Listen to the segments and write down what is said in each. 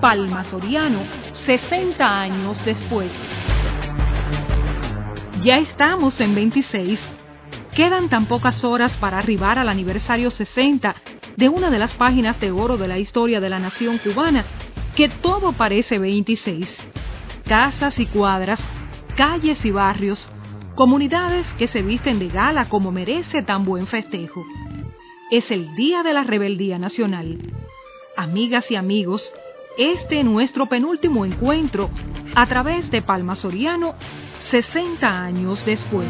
Palma Soriano, 60 años después. Ya estamos en 26. Quedan tan pocas horas para arribar al aniversario 60 de una de las páginas de oro de la historia de la nación cubana, que todo parece 26. Casas y cuadras, calles y barrios, comunidades que se visten de gala como merece tan buen festejo. Es el Día de la Rebeldía Nacional. Amigas y amigos, este nuestro penúltimo encuentro a través de Palma Soriano 60 años después.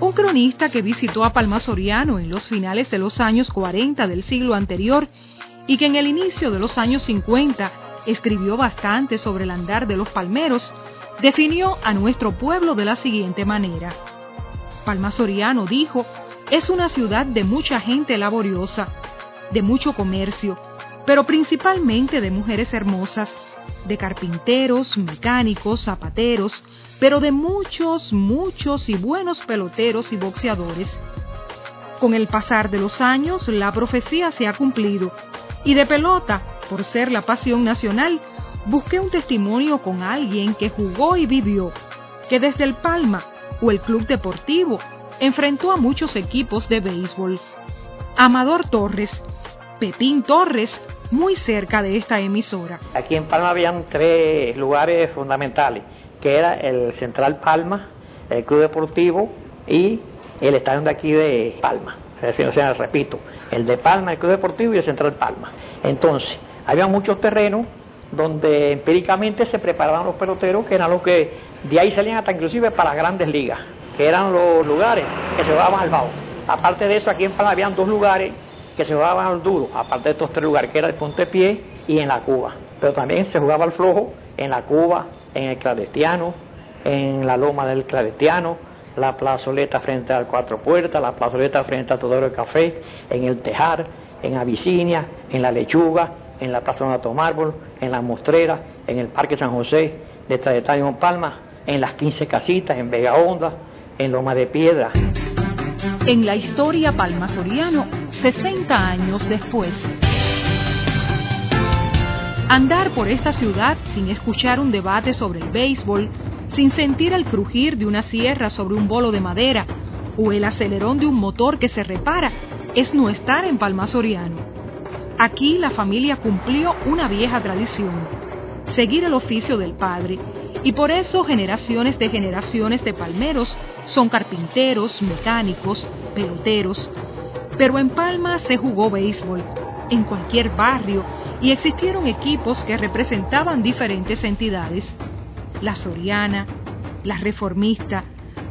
Un cronista que visitó a Palma Soriano en los finales de los años 40 del siglo anterior y que en el inicio de los años 50 escribió bastante sobre el andar de los palmeros, definió a nuestro pueblo de la siguiente manera. Palma Soriano dijo, es una ciudad de mucha gente laboriosa, de mucho comercio, pero principalmente de mujeres hermosas, de carpinteros, mecánicos, zapateros, pero de muchos, muchos y buenos peloteros y boxeadores. Con el pasar de los años, la profecía se ha cumplido, y de pelota, por ser la pasión nacional, busqué un testimonio con alguien que jugó y vivió, que desde el Palma o el Club Deportivo enfrentó a muchos equipos de béisbol. Amador Torres, Pepín Torres, muy cerca de esta emisora. Aquí en Palma habían tres lugares fundamentales, que era el Central Palma, el Club Deportivo y el estadio de aquí de Palma. O sea, repito, el de Palma, el Club Deportivo y el Central Palma. Entonces, había muchos terrenos donde empíricamente se preparaban los peloteros, que eran los que de ahí salían hasta inclusive para grandes ligas, que eran los lugares que se jugaban al bajo. Aparte de eso, aquí en Palma habían dos lugares que se jugaban al duro, aparte de estos tres lugares, que era el Pie y en la Cuba. Pero también se jugaba al flojo en la Cuba, en el Claretiano, en la Loma del Claretiano, la plazoleta frente al Cuatro Puertas, la plazoleta frente al Todoro del Café, en el Tejar, en Abisinia, en la Lechuga, en la Plaza Donato Mármol, en la Mostrera, en el Parque San José, detrás de Estadio Palma, en las 15 casitas, en Vega Honda, en Loma de Piedra. En la historia Palma Soriano, 60 años después. Andar por esta ciudad sin escuchar un debate sobre el béisbol, sin sentir el crujir de una sierra sobre un bolo de madera o el acelerón de un motor que se repara, es no estar en Palma Soriano. Aquí la familia cumplió una vieja tradición, seguir el oficio del padre, y por eso generaciones de generaciones de palmeros son carpinteros, mecánicos, peloteros. Pero en Palma se jugó béisbol, en cualquier barrio, y existieron equipos que representaban diferentes entidades. La Soriana, la Reformista,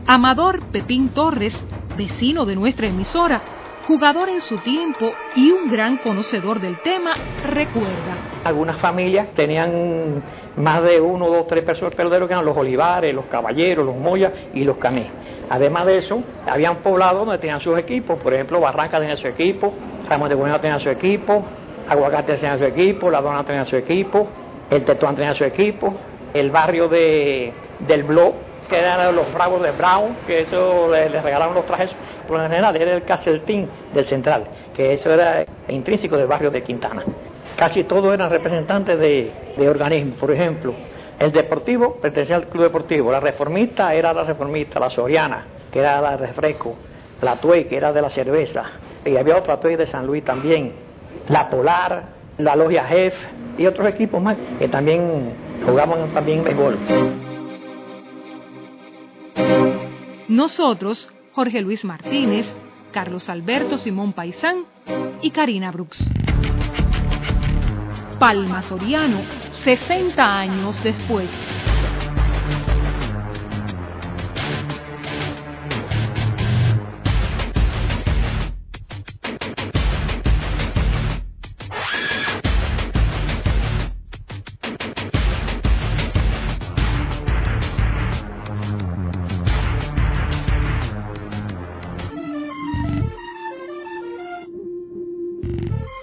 Amador Pepín Torres, vecino de nuestra emisora, jugador en su tiempo y un gran conocedor del tema, recuerda. Algunas familias tenían más de uno, dos, tres personas peloteros que eran los Olivares, los Caballeros, los Moyas y los Camés. Además de eso, habían poblados donde tenían sus equipos, por ejemplo, Barranca tenía su equipo, Ramos de Bueno tenía su equipo, Aguacate tenía su equipo, La Dona tenía su equipo, el Tetuán tenía su equipo, el barrio de, del Blog, que eran los bravos de Brown, que eso les, regalaron los trajes, por lo general era el Caseltín del Central, que eso era intrínseco del barrio de Quintana. Casi todos eran representantes de, organismos, por ejemplo, el deportivo pertenecía al club deportivo, la reformista era la reformista, la soriana, que era la refresco, la tuey, que era de la cerveza, y había otra tuey de San Luis también, la polar, la logia Jef y otros equipos más que también jugaban también béisbol. Nosotros, Jorge Luis Martínez, Carlos Alberto Simón Paisán y Karina Brooks. Palma Soriano, 60 años después. Mm-hmm.